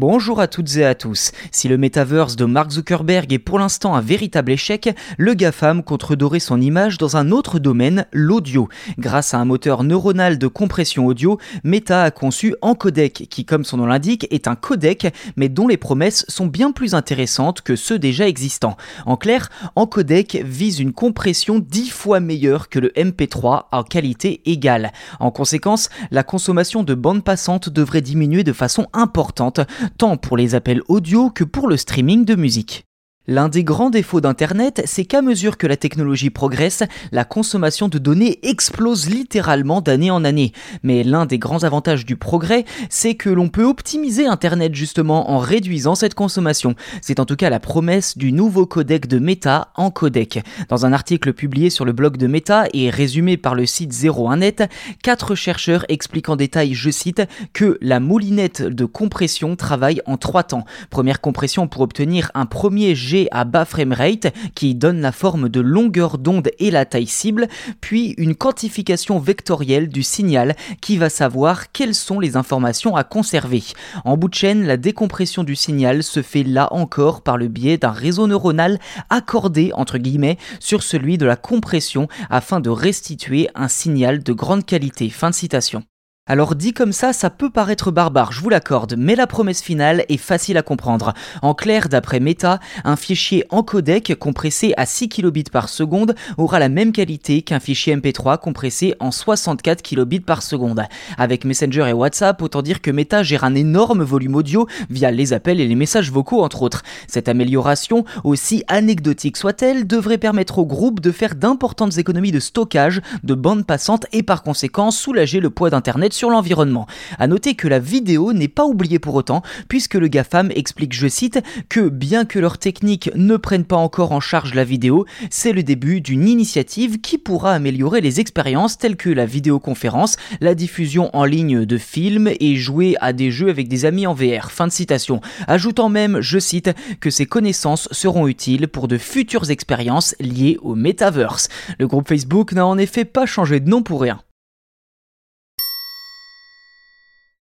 Bonjour à toutes et à tous. Si le metaverse de Mark Zuckerberg est pour l'instant un véritable échec, le GAFAM compte redorer son image dans un autre domaine, l'audio. Grâce à un moteur neuronal de compression audio, Meta a conçu Encodec, qui comme son nom l'indique est un codec, mais dont les promesses sont bien plus intéressantes que ceux déjà existants. En clair, Encodec vise une compression dix fois meilleure que le MP3 en qualité égale. En conséquence, la consommation de bandes passantes devrait diminuer de façon importante tant pour les appels audio que pour le streaming de musique. L'un des grands défauts d'Internet, c'est qu'à mesure que la technologie progresse, la consommation de données explose littéralement d'année en année. Mais l'un des grands avantages du progrès, c'est que l'on peut optimiser Internet justement en réduisant cette consommation. C'est en tout cas la promesse du nouveau codec de Meta en codec. Dans un article publié sur le blog de Meta et résumé par le site 01net, quatre chercheurs expliquent en détail, je cite, que la moulinette de compression travaille en trois temps. Première compression pour obtenir un premier G à bas framerate qui donne la forme de longueur d'onde et la taille cible, puis une quantification vectorielle du signal qui va savoir quelles sont les informations à conserver. En bout de chaîne, la décompression du signal se fait là encore par le biais d'un réseau neuronal accordé entre guillemets sur celui de la compression afin de restituer un signal de grande qualité. Fin de citation. Alors dit comme ça, ça peut paraître barbare, je vous l'accorde, mais la promesse finale est facile à comprendre. En clair, d'après Meta, un fichier en codec compressé à 6 kilobits par seconde aura la même qualité qu'un fichier MP3 compressé en 64 kilobits par seconde. Avec Messenger et WhatsApp, autant dire que Meta gère un énorme volume audio via les appels et les messages vocaux entre autres. Cette amélioration, aussi anecdotique soit-elle, devrait permettre au groupe de faire d'importantes économies de stockage, de bandes passantes et par conséquent soulager le poids d'Internet sur l'environnement. À noter que la vidéo n'est pas oubliée pour autant, puisque le GAFAM explique, je cite, que bien que leurs techniques ne prennent pas encore en charge la vidéo, c'est le début d'une initiative qui pourra améliorer les expériences telles que la vidéoconférence, la diffusion en ligne de films et jouer à des jeux avec des amis en VR. Fin de citation. Ajoutant même, je cite, que ces connaissances seront utiles pour de futures expériences liées au metaverse. Le groupe Facebook n'a en effet pas changé de nom pour rien.